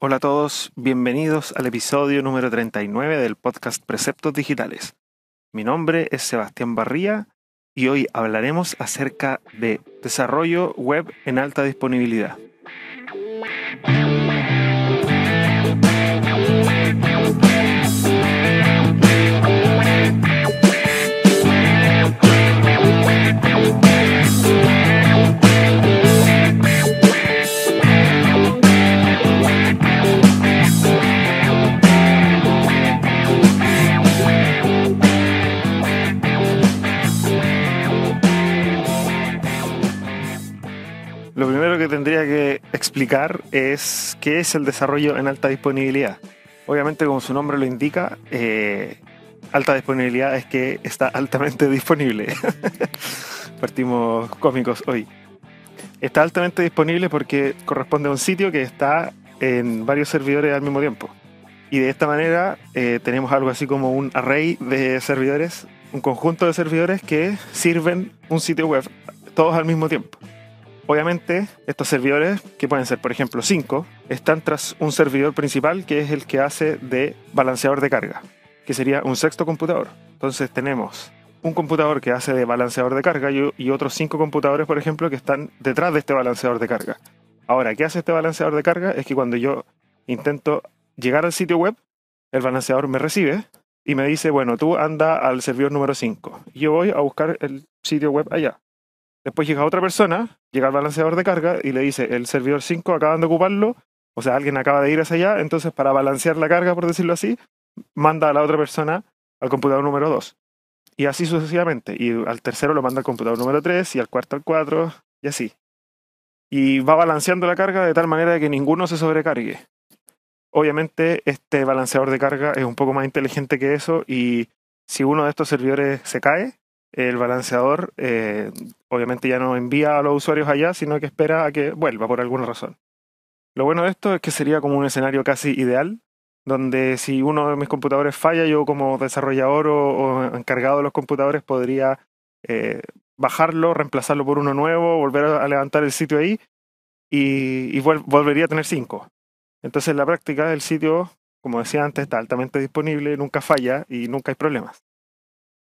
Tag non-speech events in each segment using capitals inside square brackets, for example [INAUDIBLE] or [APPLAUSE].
Hola a todos, bienvenidos al episodio número 39 del podcast Preceptos Digitales. Mi nombre es Sebastián Barría y hoy hablaremos acerca de desarrollo web en alta disponibilidad. Tendría que explicar es qué es el desarrollo en alta disponibilidad. Obviamente, como su nombre lo indica, eh, alta disponibilidad es que está [LAUGHS] altamente disponible. [LAUGHS] Partimos cómicos hoy. Está altamente disponible porque corresponde a un sitio que está en varios servidores al mismo tiempo. Y de esta manera eh, tenemos algo así como un array de servidores, un conjunto de servidores que sirven un sitio web, todos al mismo tiempo. Obviamente, estos servidores, que pueden ser por ejemplo 5, están tras un servidor principal que es el que hace de balanceador de carga, que sería un sexto computador. Entonces tenemos un computador que hace de balanceador de carga y, otros 5 computadores, por ejemplo, que están detrás de este balanceador de carga. Ahora, ¿qué hace este balanceador de carga? Es que cuando yo intento llegar al sitio web, el balanceador me recibe y me dice, bueno, tú anda al servidor número 5. Yo voy a buscar el sitio web allá. Después llega otra persona, llega al balanceador de carga y le dice, el servidor 5 acaban de ocuparlo, o sea, alguien acaba de ir hacia allá, entonces para balancear la carga, por decirlo así, manda a la otra persona al computador número 2. Y así sucesivamente. Y al tercero lo manda al computador número 3 y al cuarto al 4 y así. Y va balanceando la carga de tal manera que ninguno se sobrecargue. Obviamente este balanceador de carga es un poco más inteligente que eso y si uno de estos servidores se cae, el balanceador eh, obviamente ya no envía a los usuarios allá, sino que espera a que vuelva por alguna razón. Lo bueno de esto es que sería como un escenario casi ideal, donde si uno de mis computadores falla, yo como desarrollador o, encargado de los computadores podría eh, bajarlo, reemplazarlo por uno nuevo, volver a levantar el sitio ahí y, y vol volvería a tener cinco. Entonces en la práctica el sitio, como decía antes, está altamente disponible, nunca falla y nunca hay problemas.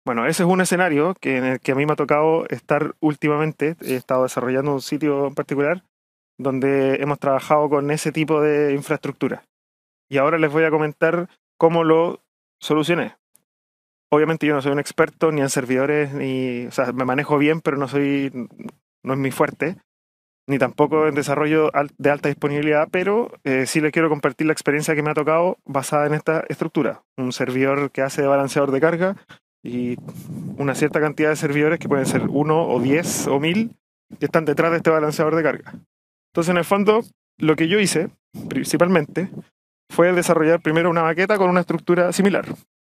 Bueno, ese es un escenario que, en el que a mí me ha tocado estar últimamente. He estado desarrollando un sitio en particular donde hemos trabajado con ese tipo de infraestructura. Y ahora les voy a comentar cómo lo solucioné. Obviamente yo no soy un experto ni en servidores, ni, o sea, me manejo bien, pero no soy, no es mi fuerte, ni tampoco en desarrollo de alta disponibilidad, pero eh, sí les quiero compartir la experiencia que me ha tocado basada en esta estructura. Un servidor que hace de balanceador de carga y una cierta cantidad de servidores que pueden ser uno o diez o mil que están detrás de este balanceador de carga. Entonces, en el fondo, lo que yo hice principalmente fue desarrollar primero una maqueta con una estructura similar.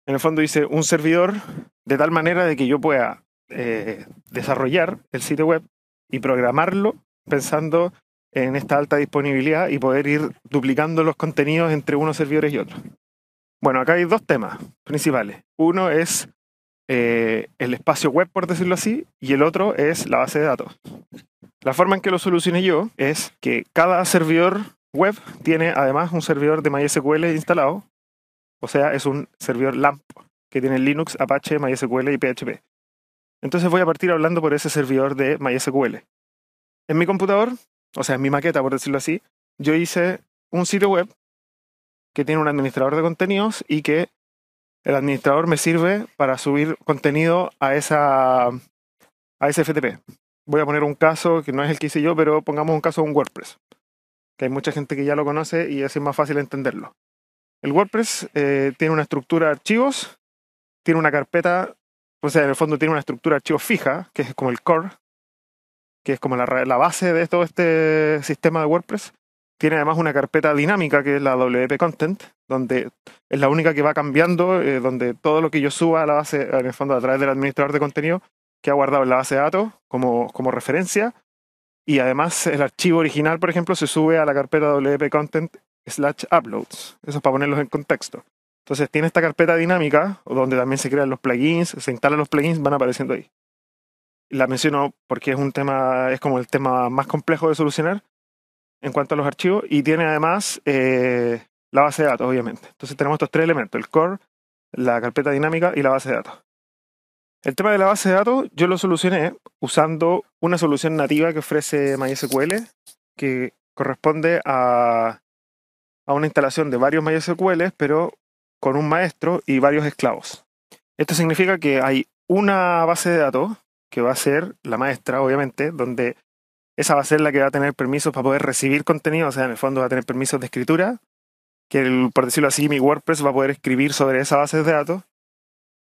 En el fondo hice un servidor de tal manera de que yo pueda eh, desarrollar el sitio web y programarlo pensando en esta alta disponibilidad y poder ir duplicando los contenidos entre unos servidores y otros. Bueno, acá hay dos temas principales. Uno es eh, el espacio web, por decirlo así, y el otro es la base de datos. La forma en que lo solucioné yo es que cada servidor web tiene además un servidor de MySQL instalado, o sea, es un servidor LAMP que tiene Linux, Apache, MySQL y PHP. Entonces voy a partir hablando por ese servidor de MySQL. En mi computador, o sea, en mi maqueta, por decirlo así, yo hice un sitio web que tiene un administrador de contenidos y que el administrador me sirve para subir contenido a esa a ese FTP. Voy a poner un caso que no es el que hice yo, pero pongamos un caso de un WordPress, que hay mucha gente que ya lo conoce y así es más fácil entenderlo. El WordPress eh, tiene una estructura de archivos, tiene una carpeta, o sea, en el fondo tiene una estructura de archivos fija, que es como el core, que es como la, la base de todo este sistema de WordPress. Tiene además una carpeta dinámica que es la WP Content, donde es la única que va cambiando, eh, donde todo lo que yo suba a la base, en el fondo a través del administrador de contenido, queda guardado en la base de datos como, como referencia. Y además el archivo original, por ejemplo, se sube a la carpeta WP Content slash uploads. Eso es para ponerlos en contexto. Entonces tiene esta carpeta dinámica, donde también se crean los plugins, se instalan los plugins, van apareciendo ahí. La menciono porque es un tema, es como el tema más complejo de solucionar, en cuanto a los archivos y tiene además eh, la base de datos, obviamente. Entonces tenemos estos tres elementos, el core, la carpeta dinámica y la base de datos. El tema de la base de datos yo lo solucioné usando una solución nativa que ofrece MySQL, que corresponde a, a una instalación de varios MySQL, pero con un maestro y varios esclavos. Esto significa que hay una base de datos que va a ser la maestra, obviamente, donde esa va a ser la que va a tener permisos para poder recibir contenido, o sea, en el fondo va a tener permisos de escritura, que por decirlo así, mi WordPress va a poder escribir sobre esa base de datos,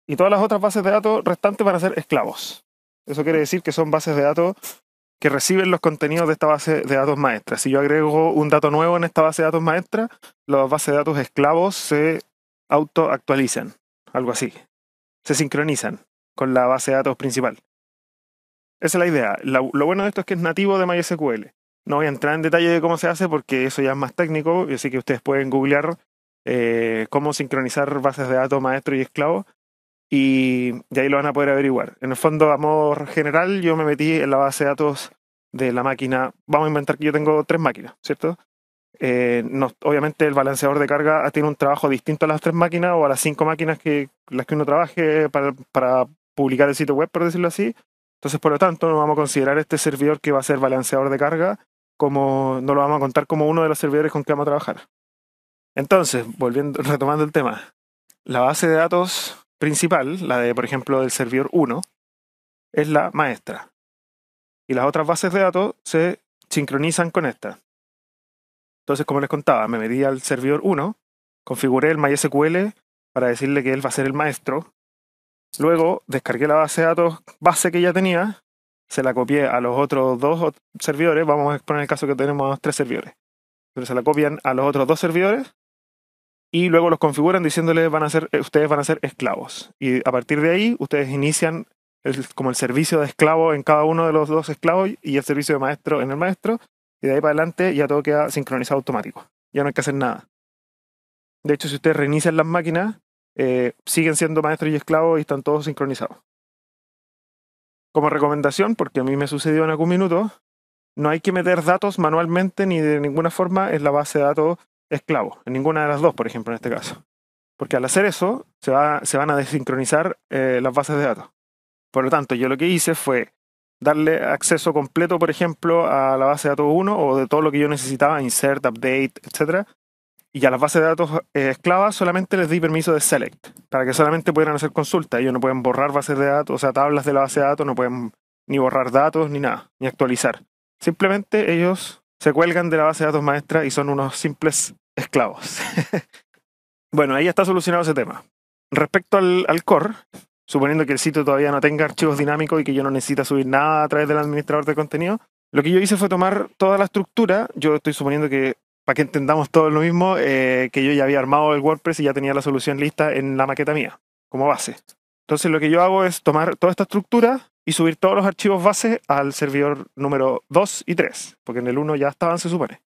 y todas las otras bases de datos restantes van a ser esclavos. Eso quiere decir que son bases de datos que reciben los contenidos de esta base de datos maestra. Si yo agrego un dato nuevo en esta base de datos maestra, las bases de datos esclavos se autoactualizan, algo así. Se sincronizan con la base de datos principal. Esa es la idea. lo bueno de esto es que es nativo de MySQL. No voy a entrar en detalle de cómo se hace porque eso ya es más técnico, así que ustedes pueden googlear eh, cómo sincronizar bases de datos maestro y esclavo y de ahí lo van a poder averiguar. En el fondo, a modo general, yo me metí en la base de datos de la máquina. Vamos a inventar que yo tengo tres máquinas, ¿cierto? Eh, obviamente el balanceador de carga tiene un trabajo distinto a las tres máquinas o a las cinco máquinas que las que uno trabaje para, para publicar el sitio web, por decirlo así. Entonces, por lo tanto, no vamos a considerar este servidor que va a ser balanceador de carga como, no lo vamos a contar como uno de los servidores con que vamos a trabajar. Entonces, volviendo, [LAUGHS] retomando el tema, la base de datos principal, la de, por ejemplo, del servidor 1, es la maestra. Y las otras bases de datos se sincronizan con esta. Entonces, como les contaba, me metí al servidor 1, configuré el MySQL para decirle que él va a ser el maestro Luego descargué la base de datos base que ya tenía, se la copié a los otros dos servidores, vamos a exponer el caso que tenemos tres servidores. Pero se la copian a los otros dos servidores y luego los configuran diciéndoles van a ser, ustedes van a ser esclavos. Y a partir de ahí ustedes inician como el servicio de esclavo en cada uno de los dos esclavos y el servicio de maestro en el maestro. Y de ahí para adelante ya todo queda sincronizado automático. Ya no hay que hacer nada. De hecho, si ustedes reinician las máquinas, eh, siguen siendo maestros y esclavos y están todos sincronizados. Como recomendación, porque a mí me sucedió en algún minuto, no hay que meter datos manualmente ni de ninguna forma en la base de datos esclavo, en ninguna de las dos, por ejemplo, en este caso. Porque al hacer eso, se, va, se van a desincronizar eh, las bases de datos. Por lo tanto, yo lo que hice fue darle acceso completo, por ejemplo, a la base de datos 1 o de todo lo que yo necesitaba, insert, update, etcétera, y a las bases de datos eh, esclavas solamente les di permiso de select, para que solamente pudieran hacer consultas. Ellos no pueden borrar bases de datos, o sea, tablas de la base de datos, no pueden ni borrar datos ni nada, ni actualizar. Simplemente ellos se cuelgan de la base de datos maestra y son unos simples esclavos. [LAUGHS] bueno, ahí está solucionado ese tema. Respecto al, al core, suponiendo que el sitio todavía no tenga archivos dinámicos y que yo no necesita subir nada a través del administrador de contenido, lo que yo hice fue tomar toda la estructura, yo estoy suponiendo que para que entendamos todo lo mismo, eh, que yo ya había armado el WordPress y ya tenía la solución lista en la maqueta mía, como base. Entonces lo que yo hago es tomar toda esta estructura y subir todos los archivos base al servidor número 2 y 3, porque en el 1 ya estaban, se supone.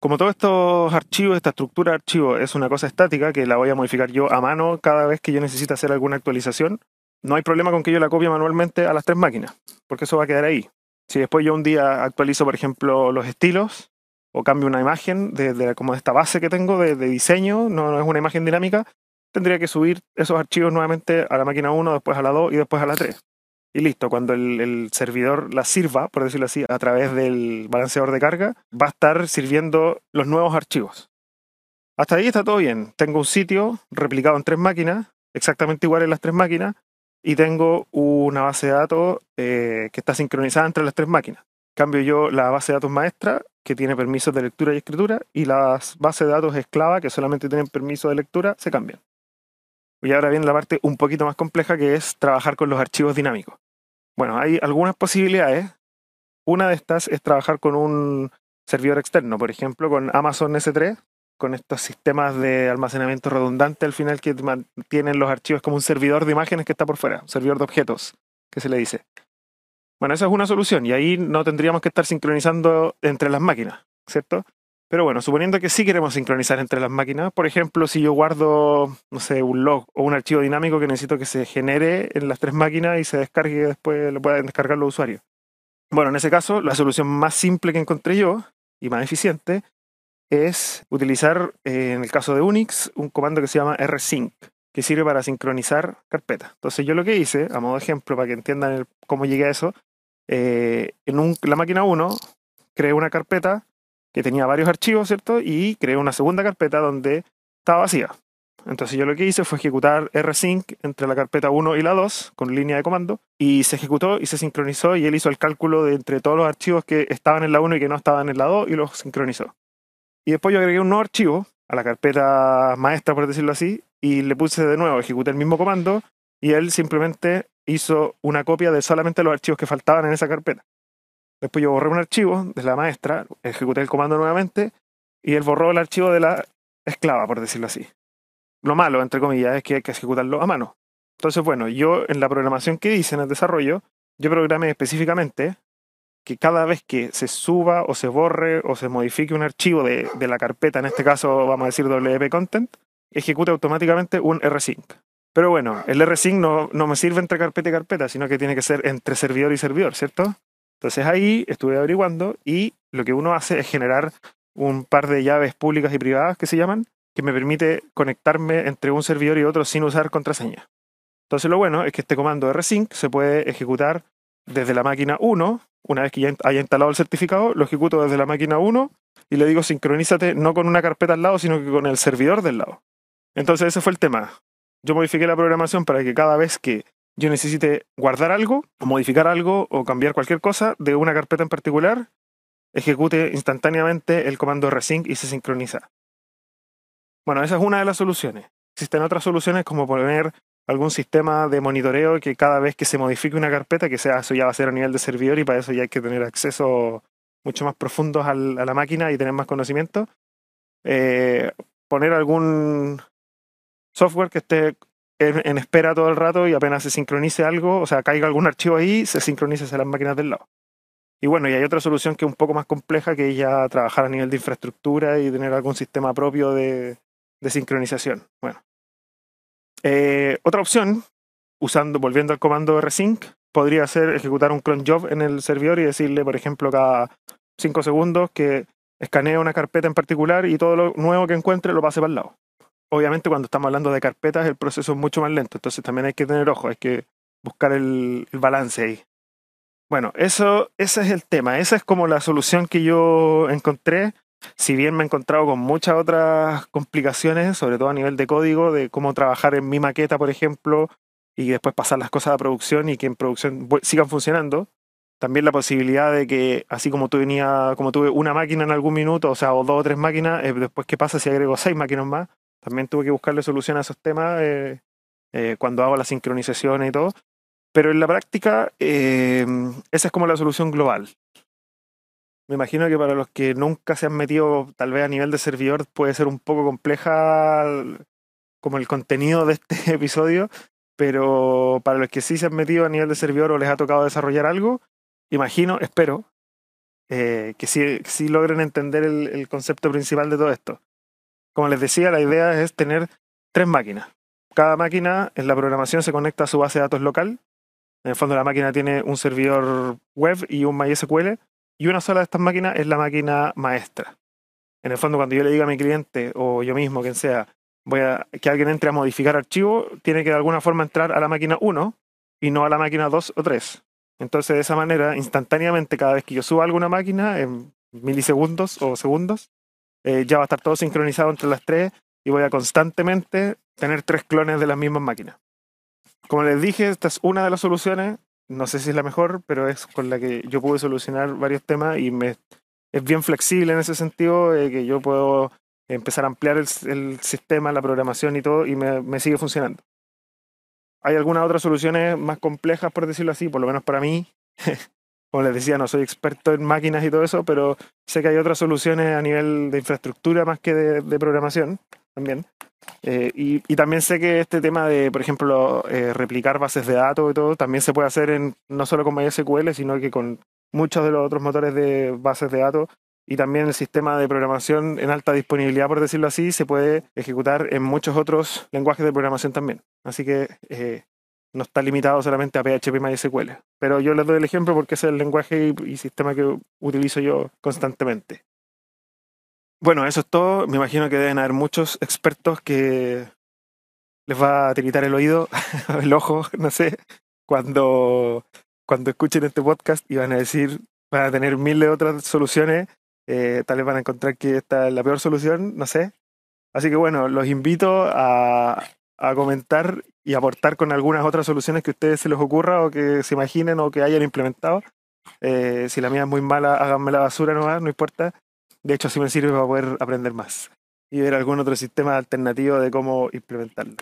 Como todos estos archivos, esta estructura de archivos es una cosa estática que la voy a modificar yo a mano cada vez que yo necesite hacer alguna actualización, no hay problema con que yo la copie manualmente a las tres máquinas, porque eso va a quedar ahí. Si después yo un día actualizo, por ejemplo, los estilos, o cambio una imagen de, como de esta base que tengo de, diseño, no, es una imagen dinámica, tendría que subir esos archivos nuevamente a la máquina 1, después a la 2 y después a la 3. Y listo, cuando el, servidor la sirva, por decirlo así, a través del balanceador de carga, va a estar sirviendo los nuevos archivos. Hasta ahí está todo bien. Tengo un sitio replicado en tres máquinas, exactamente igual en las tres máquinas, y tengo una base de datos eh, que está sincronizada entre las tres máquinas. Cambio yo la base de datos maestra que tiene permisos de lectura y escritura, y las bases de datos esclava, que solamente tienen permiso de lectura, se cambian. Y ahora viene la parte un poquito más compleja, que es trabajar con los archivos dinámicos. Bueno, hay algunas posibilidades. Una de estas es trabajar con un servidor externo, por ejemplo, con Amazon S3, con estos sistemas de almacenamiento redundante al final que mantienen los archivos como un servidor de imágenes que está por fuera, un servidor de objetos, que se le dice. Bueno, esa es una solución y ahí no tendríamos que estar sincronizando entre las máquinas, ¿cierto? Pero bueno, suponiendo que sí queremos sincronizar entre las máquinas, por ejemplo, si yo guardo, no sé, un log o un archivo dinámico que necesito que se genere en las tres máquinas y se descargue y después lo puedan descargar los usuarios. Bueno, en ese caso, la solución más simple que encontré yo y más eficiente es utilizar, eh, en el caso de Unix, un comando que se llama rsync, que sirve para sincronizar carpetas. Entonces yo lo que hice, a modo de ejemplo, para que entiendan cómo llegué a eso, eh, en la máquina 1 creé una carpeta que tenía varios archivos, ¿cierto? Y creé una segunda carpeta donde estaba vacía. Entonces yo lo que hice fue ejecutar rsync entre la carpeta 1 y la 2 con línea de comando y se ejecutó y se sincronizó y él hizo el cálculo de entre todos los archivos que estaban en la 1 y que no estaban en la 2 y los sincronizó. Y después yo agregué un nuevo archivo a la carpeta maestra, por decirlo así, y le puse de nuevo, ejecuté el mismo comando y él simplemente hizo una copia de solamente los archivos que faltaban en esa carpeta. Después yo borré un archivo de la maestra, ejecuté el comando nuevamente y él borró el archivo de la esclava, por decirlo así. Lo malo, entre comillas, es que hay que ejecutarlo a mano. Entonces, bueno, yo en la programación que hice en el desarrollo, yo programé específicamente que cada vez que se suba o se borre o se modifique un archivo de, la carpeta, en este caso vamos a decir WP Content, ejecute automáticamente un rsync. Pero bueno, el rsync no, no me sirve entre carpeta y carpeta, sino que tiene que ser entre servidor y servidor, ¿cierto? Entonces ahí estuve averiguando y lo que uno hace es generar un par de llaves públicas y privadas que se llaman, que me permite conectarme entre un servidor y otro sin usar contraseña. Entonces lo bueno es que este comando rsync se puede ejecutar desde la máquina 1 una vez que ya haya instalado el certificado, lo ejecuto desde la máquina 1 y le digo sincronízate no con una carpeta al lado, sino que con el servidor del lado. Entonces ese fue el tema. Yo modifiqué la programación para que cada vez que yo necesite guardar algo, o modificar algo, o cambiar cualquier cosa de una carpeta en particular, ejecute instantáneamente el comando rsync y se sincroniza. Bueno, esa es una de las soluciones. Existen otras soluciones como poner algún sistema de monitoreo que cada vez que se modifique una carpeta, que sea eso ya va a ser a nivel de servidor y para eso ya hay que tener acceso mucho más profundos a la máquina y tener más conocimiento. Eh, poner algún software que esté en, espera todo el rato y apenas se sincronice algo, o sea, caiga algún archivo ahí, se sincronice las máquinas del lado. Y bueno, y hay otra solución que es un poco más compleja, que es ya trabajar a nivel de infraestructura y tener algún sistema propio de, de sincronización. Bueno, eh, otra opción, usando, volviendo al comando rsync, podría ser ejecutar un cron job en el servidor y decirle, por ejemplo, cada 5 segundos que escanee una carpeta en particular y todo lo nuevo que encuentre lo pase para el lado. Obviamente cuando estamos hablando de carpetas el proceso es mucho más lento, entonces también hay que tener ojo, hay que buscar el, balance ahí. Bueno, eso, ese es el tema, esa es como la solución que yo encontré si bien me he encontrado con muchas otras complicaciones, sobre todo a nivel de código, de cómo trabajar en mi maqueta, por ejemplo, y después pasar las cosas a producción y que en producción sigan funcionando. También la posibilidad de que, así como, tú venía, como tuve una máquina en algún minuto, o sea, o dos o tres máquinas, eh, después qué pasa si agrego seis máquinas más. También tuve que buscarle solución a esos temas eh, eh, cuando hago la sincronización y todo. Pero en la práctica, esa es como la solución global. Me imagino que para los que nunca se han metido, tal vez a nivel de servidor, puede ser un poco compleja como el contenido de este [LAUGHS] episodio, pero para los que sí se han metido a nivel de servidor o les ha tocado desarrollar algo, imagino, espero, eh, que, sí, logren entender el concepto principal de todo esto. Como les decía, la idea es tener tres máquinas. Cada máquina en la programación se conecta a su base de datos local. En el fondo la máquina tiene un servidor web y un MySQL y una sola de estas máquinas es la máquina maestra. En el fondo, cuando yo le diga a mi cliente o yo mismo, quien sea, voy a que alguien entre a modificar archivo, tiene que de alguna forma entrar a la máquina 1 y no a la máquina 2 o 3. Entonces, de esa manera, instantáneamente, cada vez que yo suba alguna máquina, en milisegundos o segundos, eh, ya va a estar todo sincronizado entre las tres y voy a constantemente tener tres clones de las mismas máquinas. Como les dije, esta es una de las soluciones no sé si es la mejor, pero es con la que yo pude solucionar varios temas y me, es bien flexible en ese sentido, eh, que yo puedo empezar a ampliar el, sistema, la programación y todo, y me, me, sigue funcionando. Hay algunas otras soluciones más complejas, por decirlo así, por lo menos para mí. [LAUGHS] Como les decía, no soy experto en máquinas y todo eso, pero sé que hay otras soluciones a nivel de infraestructura más que de programación también. Eh, y, también sé que este tema de, por ejemplo, eh, replicar bases de datos y todo, también se puede hacer en, no solo con MySQL, sino que con muchos de los otros motores de bases de datos. Y también el sistema de programación en alta disponibilidad, por decirlo así, se puede ejecutar en muchos otros lenguajes de programación también. Así que eh, no está limitado solamente a PHP y MySQL. Pero yo les doy el ejemplo porque es el lenguaje y sistema que utilizo yo constantemente. Bueno, eso es todo. Me imagino que deben haber muchos expertos que les va a tiritar el oído, [LAUGHS] el ojo, no sé, cuando, cuando escuchen este podcast y van a decir, van a tener mil de otras soluciones, eh, tal vez van a encontrar que esta es la peor solución, no sé. Así que bueno, los invito a, a comentar y aportar con algunas otras soluciones que a ustedes se les ocurra o que se imaginen o que hayan implementado. Eh, si la mía es muy mala, háganme la basura nomás, no importa. De hecho, así me sirve para poder aprender más y ver algún otro sistema alternativo de cómo implementarlo.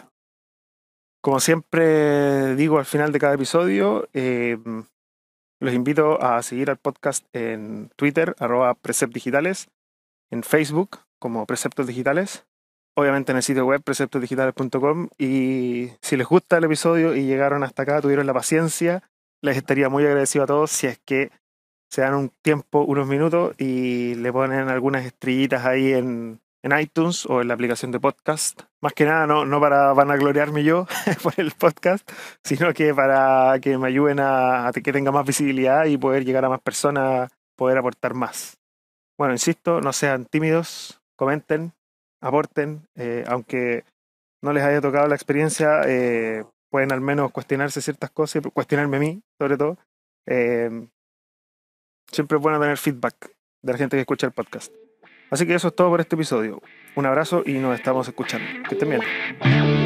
Como siempre digo al final de cada episodio, eh, los invito a seguir al podcast en Twitter, arroba Digitales, en Facebook como Preceptos Digitales, obviamente en el sitio web preceptosdigitales.com y si les gusta el episodio y llegaron hasta acá, tuvieron la paciencia, les estaría muy agradecido a todos si es que se dan un tiempo, unos minutos y le ponen algunas estrellitas ahí en, en iTunes o en la aplicación de podcast. Más que nada, no, no para vanagloriarme yo [LAUGHS] por el podcast, sino que para que me ayuden a, a, que tenga más visibilidad y poder llegar a más personas, poder aportar más. Bueno, insisto, no sean tímidos, comenten, aporten, eh, aunque no les haya tocado la experiencia, eh, pueden al menos cuestionarse ciertas cosas, y cuestionarme a mí, sobre todo. Eh, siempre es bueno tener feedback de la gente que escucha el podcast. Así que eso es todo por este episodio. Un abrazo y nos estamos escuchando. Que estén bien.